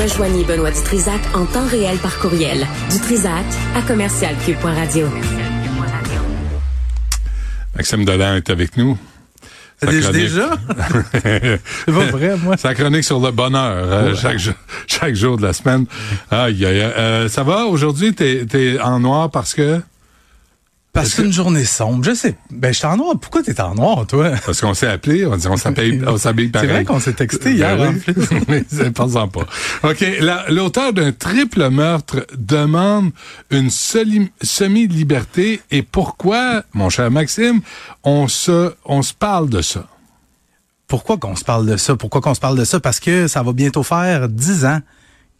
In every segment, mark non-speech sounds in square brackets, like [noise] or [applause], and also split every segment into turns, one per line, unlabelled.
Rejoignez Benoît Dutrisac en temps réel par courriel. Dutrisac à commercialcube.radio.
Maxime Dolan est avec nous.
Déjà? C'est pas vrai, [laughs] moi.
Sa chronique sur le bonheur, euh, chaque, jour, chaque jour de la semaine. Aïe, aïe, aïe. Euh, ça va? Aujourd'hui, t'es es en noir parce que...
Parce que c'est une journée sombre. Je sais. Ben, je suis en noir. Pourquoi t'es en noir, toi?
Parce qu'on s'est appelé, on dit on s'habille [laughs] on s'habille
C'est
pareil.
vrai qu'on s'est texté hier,
Ben
en
oui.
plus. [laughs]
Mais c'est pas pas. OK, la- l'auteur d'un triple meurtre demande une semi-liberté et pourquoi, mon cher Maxime, on se on se parle de ça?
Pourquoi qu'on se parle de ça? Pourquoi qu'on se parle de ça? Parce que ça va bientôt faire dix ans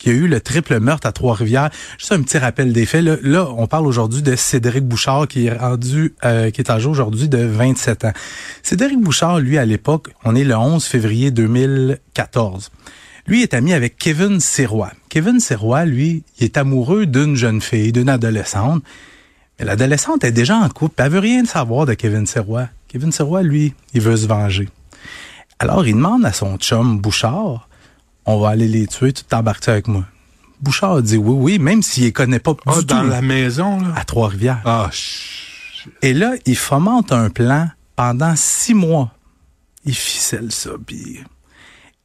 qu'il y a eu le triple meurtre à Trois-Rivières. Juste un petit rappel des faits. Là, là, on parle aujourd'hui de Cédric Bouchard qui est rendu, euh, qui est âgé aujourd'hui de 27 ans. Cédric Bouchard, lui, à l'époque, on est le 11 février 2014. Lui est ami avec Kevin Sirois. Kevin Sirois, lui, il est amoureux d'une jeune fille, d'une adolescente. Mais l'adolescente est déjà en couple. Elle veut rien savoir de Kevin Sirois. Kevin Sirois, lui, il veut se venger. Alors, il demande à son chum Bouchard, on va aller les tuer, tu t'embarques avec moi? Bouchard dit oui, oui, même s'il les connaît pas
Ah,
du
dans
tout.
la maison, là?
À Trois-Rivières.
Ah.
Et là, il fomente un plan pendant six mois. Il ficelle ça, puis...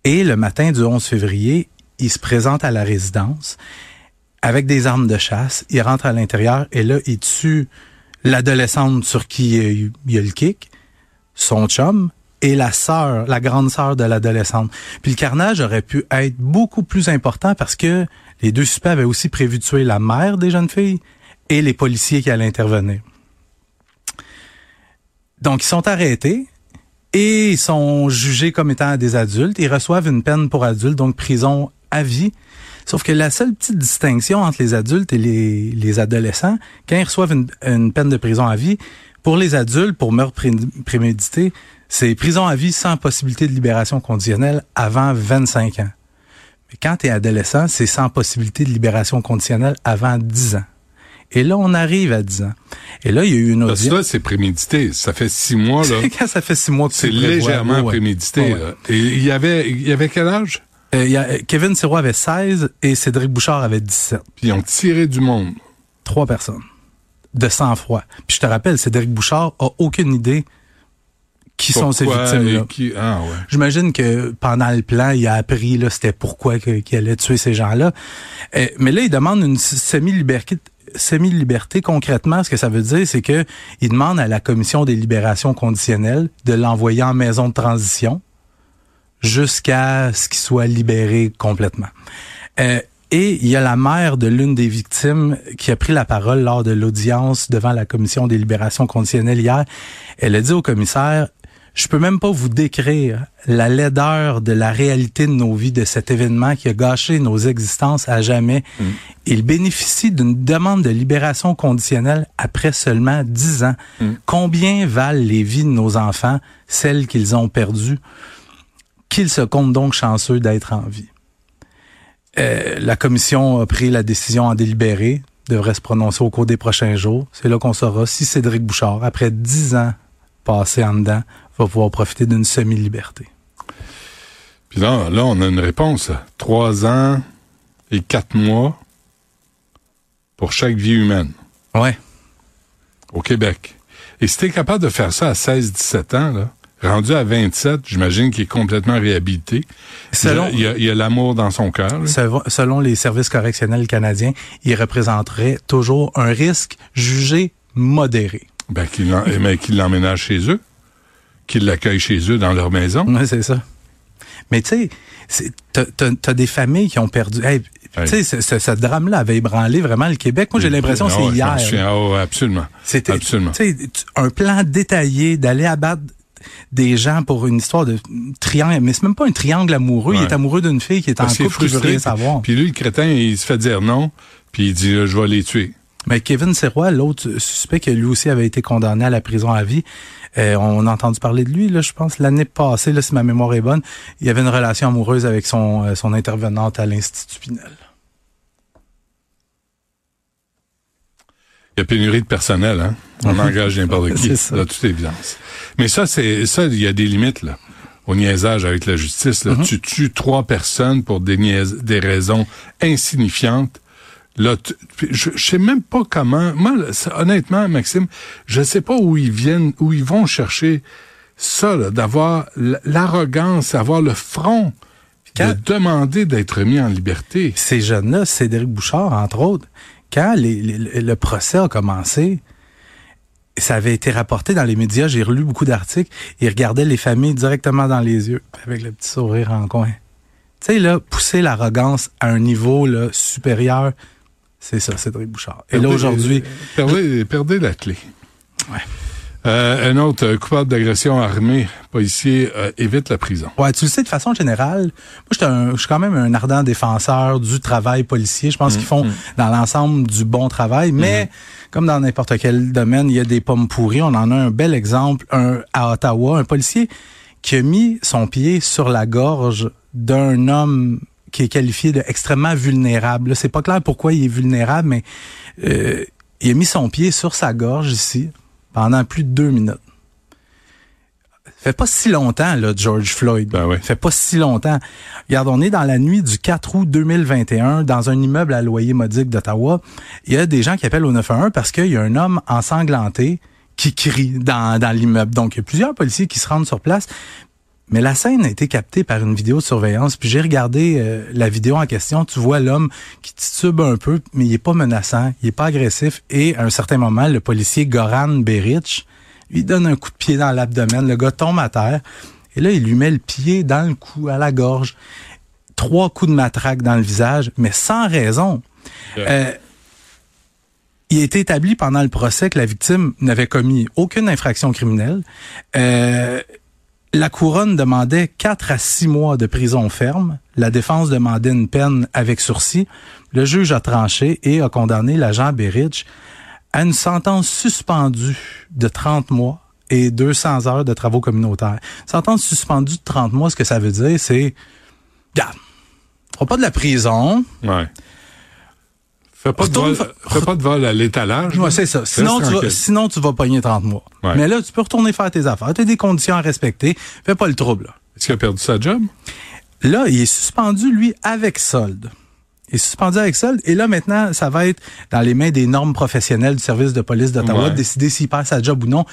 Et le matin du 11 février, il se présente à la résidence avec des armes de chasse. Il rentre à l'intérieur et là, il tue l'adolescente sur qui il a a le kick, son chum et la sœur, la grande sœur de l'adolescente. Puis le carnage aurait pu être beaucoup plus important parce que les deux suspects avaient aussi prévu de tuer la mère des jeunes filles et les policiers qui allaient intervenir. Donc, ils sont arrêtés et ils sont jugés comme étant des adultes. Ils reçoivent une peine pour adultes, donc prison à vie. Sauf que la seule petite distinction entre les adultes et les, les adolescents, quand ils reçoivent une, une peine de prison à vie, pour les adultes, pour meurtre pré- prémédité, c'est prison à vie sans possibilité de libération conditionnelle avant 25 ans. Mais quand tu es adolescent, c'est sans possibilité de libération conditionnelle avant 10 ans. Et là, on arrive à 10 ans. Et là, il y a eu une
Parce
audience.
là, c'est prémédité. Ça fait six mois, là. [laughs]
Quand ça fait six mois que
C'est légèrement
ouais,
prémédité.
Ouais.
Et il y avait, il y avait quel âge?
Euh, il y a, euh, Kevin Sirois avait 16 et Cédric Bouchard avait 17.
Puis ils ont tiré du monde.
Trois personnes. De sang-froid. Puis je te rappelle, Cédric Bouchard a aucune idée qui sont ces victimes-là?
qui- Ah, ouais.
J'imagine que pendant le plan, il a appris là, c'était pourquoi qu'il allait tuer ces gens-là. Euh, mais là, il demande une semi-liberté. Semi-liberté, concrètement, ce que ça veut dire, c'est que il demande à la commission des libérations conditionnelles de l'envoyer en maison de transition jusqu'à ce qu'il soit libéré complètement. Euh, et il y a la mère de l'une des victimes qui a pris la parole lors de l'audience devant la commission des libérations conditionnelles hier. Elle a dit au commissaire, je peux même pas vous décrire la laideur de la réalité de nos vies, de cet événement qui a gâché nos existences à jamais. Il bénéficie d'une demande de libération conditionnelle après seulement dix ans. Combien valent les vies de nos enfants, celles qu'ils ont perdues? Qu'ils se comptent donc chanceux d'être en vie. Euh, la commission a pris la décision en délibéré, devrait se prononcer au cours des prochains jours. C'est là qu'on saura si Cédric Bouchard, après dix ans passés en dedans, va pouvoir profiter d'une semi-liberté.
Puis là, là, on a une réponse. Trois ans et quatre mois pour chaque vie humaine
Ouais.
au Québec. Et si t'es capable de faire ça à 16-17 ans, là, rendu à 27, j'imagine qu'il est complètement réhabilité.
Selon-
Il y a- l'amour dans son cœur.
Selon les services correctionnels canadiens, il représenterait toujours un risque jugé modéré.
Ben, qu'il l'en- mais qu'il l'emménage chez eux, qu'il l'accueille chez eux dans leur maison.
Ouais, c'est ça. Mais tu sais, t'as- des familles qui ont perdu. Hey. Tu sais, ce, drame-là avait ébranlé vraiment le Québec. Moi, j'ai l'impression que
Ah
c'est hier.
souviens. Ah ouais, absolument.
C'était un plan détaillé d'aller abattre des gens pour une histoire de triangle, mais c'est même pas un triangle amoureux. Il est amoureux d'une fille qui est en
qu'il est
couple qui veut
frustré.
rien savoir.
Puis lui, le crétin, il se fait dire non, puis il dit je vais les tuer.
Mais Kevin Serrois, l'autre suspect qui lui aussi avait été condamné à la prison à vie, euh, on a entendu parler de lui, là, je pense, l'année passée, là, si ma mémoire est bonne, il avait une relation amoureuse avec son, euh, son intervenante à l'Institut Pinel.
Il y a pénurie de personnel, hein? On [laughs] engage n'importe qui, de toute évidence. Mais ça, c'est ça, il y a des limites, là. au niaisage avec la justice. Là. Tu tues trois personnes pour des, niais- des raisons insignifiantes. Là, tu- je, je sais même pas comment. Moi, là, honnêtement, Maxime, je sais pas où ils viennent, où ils vont chercher ça, là, d'avoir l'arrogance, avoir le front
quand-
de demander d'être mis en liberté.
Ces jeunes-là, Cédric Bouchard, entre autres, quand les- les- le procès a commencé, ça avait été rapporté dans les médias, j'ai relu beaucoup d'articles, ils regardaient les familles directement dans les yeux, avec le petit sourire en coin. Tu sais, là, pousser l'arrogance à un niveau là, supérieur, c'est ça, Cédric Bouchard. Et là, aujourd'hui,
Perdez, perdez la clé.
Ouais.
Euh, un autre euh, coupable d'agression armée, policier, euh, évite la prison.
Ouais, tu le sais, de façon générale, moi, je suis quand même un ardent défenseur du travail policier. Je pense qu'ils font dans l'ensemble du bon travail, mais comme dans n'importe quel domaine, il y a des pommes pourries. On en a un bel exemple un, à Ottawa, un policier qui a mis son pied sur la gorge d'un homme qui est qualifié de extrêmement vulnérable. C'est pas clair pourquoi il est vulnérable, mais euh, il a mis son pied sur sa gorge ici pendant plus de deux minutes. Ça fait pas si longtemps, là, George Floyd.
Ben ouais.
Fait pas si longtemps. Regarde, on est dans la nuit du 4 août 2021 dans un immeuble à loyer modique d'Ottawa. Il y a des gens qui appellent au 911 parce qu'il y a un homme ensanglanté qui crie dans, dans l'immeuble. Donc, il y a plusieurs policiers qui se rendent sur place. Mais la scène a été captée par une vidéo de surveillance. Puis j'ai regardé euh, la vidéo en question. Tu vois l'homme qui titube un peu, mais il est pas menaçant, il est pas agressif. Et à un certain moment, le policier Goran Beric lui donne un coup de pied dans l'abdomen. Le gars tombe à terre. Et là, il lui met le pied dans le cou, à la gorge. Trois coups de matraque dans le visage, mais sans raison. Euh, il a été établi pendant le procès que la victime n'avait commis aucune infraction criminelle. Euh, la couronne demandait 4 à 6 mois de prison ferme. La défense demandait une peine avec sursis. Le juge a tranché et a condamné l'agent Berich à une sentence suspendue de 30 mois et 200 heures de travaux communautaires. Sentence suspendue de 30 mois, ce que ça veut dire, c'est, regarde, fera pas de la prison.
Ouais. Fais pas, de vol,
fa-
fais pas de vol à l'étalage.
Ouais, c'est ça. Sinon tu, vas, sinon, tu vas pogner 30 mois.
Ouais.
Mais là, tu peux retourner faire tes affaires. Tu as des conditions à respecter. Fais pas le trouble.
Est-ce qu'il a perdu sa job?
Là, il est suspendu, lui, avec solde. Il est suspendu avec solde. Et là, maintenant, ça va être dans les mains des normes professionnelles du service de police d'Ottawa
Ouais.
de décider s'il perd sa job ou non.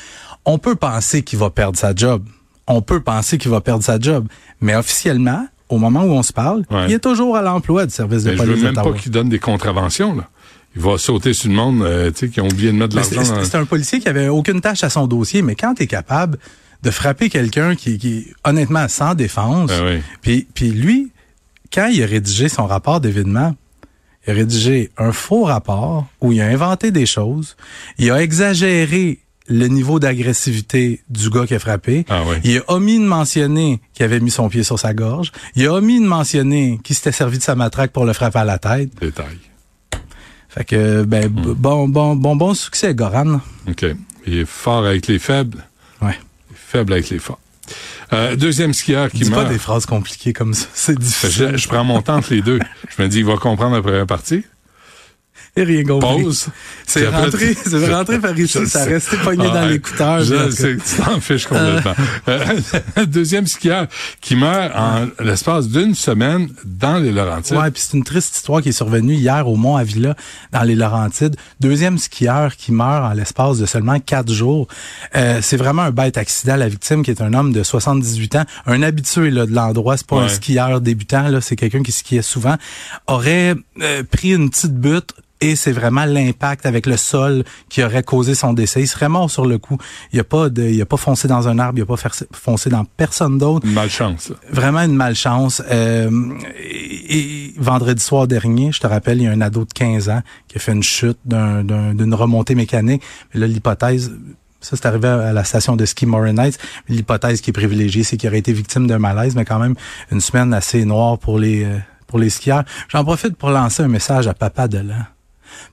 On peut penser qu'il va perdre sa job. On peut penser qu'il va perdre sa job. Mais officiellement, au moment où on se parle,
Ouais.
il est toujours à l'emploi du service de
Mais Ben, je veux
police
même pas qu'il donne des contraventions, là. Il va sauter sur le monde, euh, tu sais, qui ont oublié de mettre de
c'est-
l'argent.
C'est un policier qui avait aucune tâche à son dossier, mais quand tu es capable de frapper quelqu'un qui, honnêtement sans défense,
Ben oui.
puis lui, quand il a rédigé son rapport d'événement, il a rédigé un faux rapport où il a inventé des choses, il a exagéré le niveau d'agressivité du gars qui a frappé.
Ah oui.
Il a omis de mentionner qu'il avait mis son pied sur sa gorge. Il a omis de mentionner qu'il s'était servi de sa matraque pour le frapper à la tête.
Détail.
Fait que, ben,
Hmm.
bon, bon, bon, bon succès, Goran.
OK. Il est fort avec les faibles,
Ouais.
faible avec les forts. Euh, deuxième skieur qui
Dis pas
meurt.
des phrases compliquées comme ça. C'est difficile.
Je, je prends mon temps entre les deux. Je me dis, il va comprendre la première partie.
Et rien compris.
Pause.
C'est rentré, c'est rentré par ici, ça a resté pogné
Ah,
dans
ouais.
l'écouteur.
Tu t'en fiches complètement. [laughs] Euh, deuxième skieur qui meurt en l'espace d'une semaine dans les Laurentides.
Ouais, puis c'est une triste histoire qui est survenue hier au Mont Avila, dans les Laurentides. Deuxième skieur qui meurt en l'espace de seulement quatre jours. Euh, c'est vraiment un bête accident. La victime, qui est un homme de 78 ans, un habitué là, de l'endroit, c'est pas un skieur débutant, là, c'est quelqu'un qui skiait souvent, aurait euh, pris une petite butte et c'est vraiment l'impact avec le sol qui aurait causé son décès. Il serait mort sur le coup. Il a pas de, il a pas foncé dans un arbre, il a pas foncé dans personne d'autre
Une malchance.
vraiment une malchance. Euh, et, et vendredi soir dernier, je te rappelle, il y a un ado de 15 ans qui a fait une chute d'un- d'un- d'une remontée mécanique. Mais là, l'hypothèse, ça c'est arrivé à la station de ski Morin Heights. L'hypothèse qui est privilégiée, c'est qu'il aurait été victime d'un malaise, mais quand même une semaine assez noire pour les euh, pour les skieurs. J'en profite pour lancer un message à Papa Delan.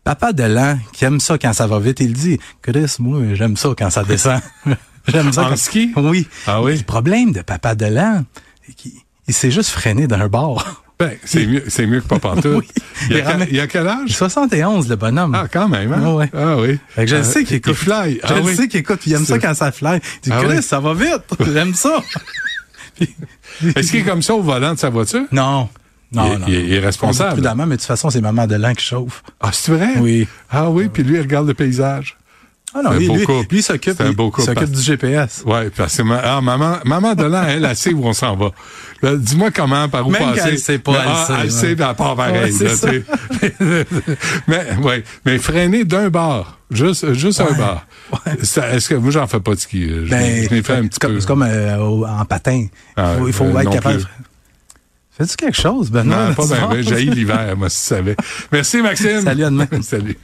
Papa Delan, qui aime ça quand ça va vite, il dit, Chris, moi, j'aime ça quand ça descend. [laughs] j'aime ça
En
quand...
ski?
Oui.
Ah oui?
Le problème de Papa Delan, c'est qu'il il s'est juste freiné d'un bord.
Ben, c'est mieux, c'est mieux que pas [laughs] pantoute.
Oui.
Il, y a quel,
ramène-
il y a quel âge?
71, le bonhomme.
Ah, quand même, hein?
Ah ouais.
Ah oui.
Fait que je le
Euh,
sais qu'il écoute.
il fly.
Je
Ah
le
oui.
sais qu'il écoute, il aime ça quand ça fly. Il dit,
Ah
Chris,
oui.
ça va vite. J'aime ça. [laughs]
Est-ce qu'il est comme ça au volant de sa voiture?
Non. Non,
il,
non.
il, il est responsable.
Prudemment, mais de toute façon, c'est Maman Delan qui chauffe.
Ah, c'est vrai?
Oui.
Ah oui, puis lui, il regarde le paysage.
Ah non, lui, lui, lui s'occupe s'occupe du GPS.
Ouais, parce que ah, maman, maman Delan, elle, elle sait où on s'en va. Là, Dis-moi comment, par où
Même
passer.
qu'elle sait pas,
Mais,
elle
ah,
sait,
elle
ouais.
sait, mais elle part pareil.
Ouais,
là, sais. [laughs] mais, ouais, mais freiner d'un bar. Juste, juste un bar. Est-ce que moi, j'en fais pas de ski. Je,
Ben,
je fait un
c'est
petit
comme,
peu.
c'est comme euh, en patin.
Ah,
il faut, il faut
euh,
être capable.
plus.
Fais-tu quelque chose, Benoît?
Non, pas bien, [laughs] j'ai l'hiver, moi, si tu savais. Merci, Maxime.
Salut, à demain. [laughs]
Salut.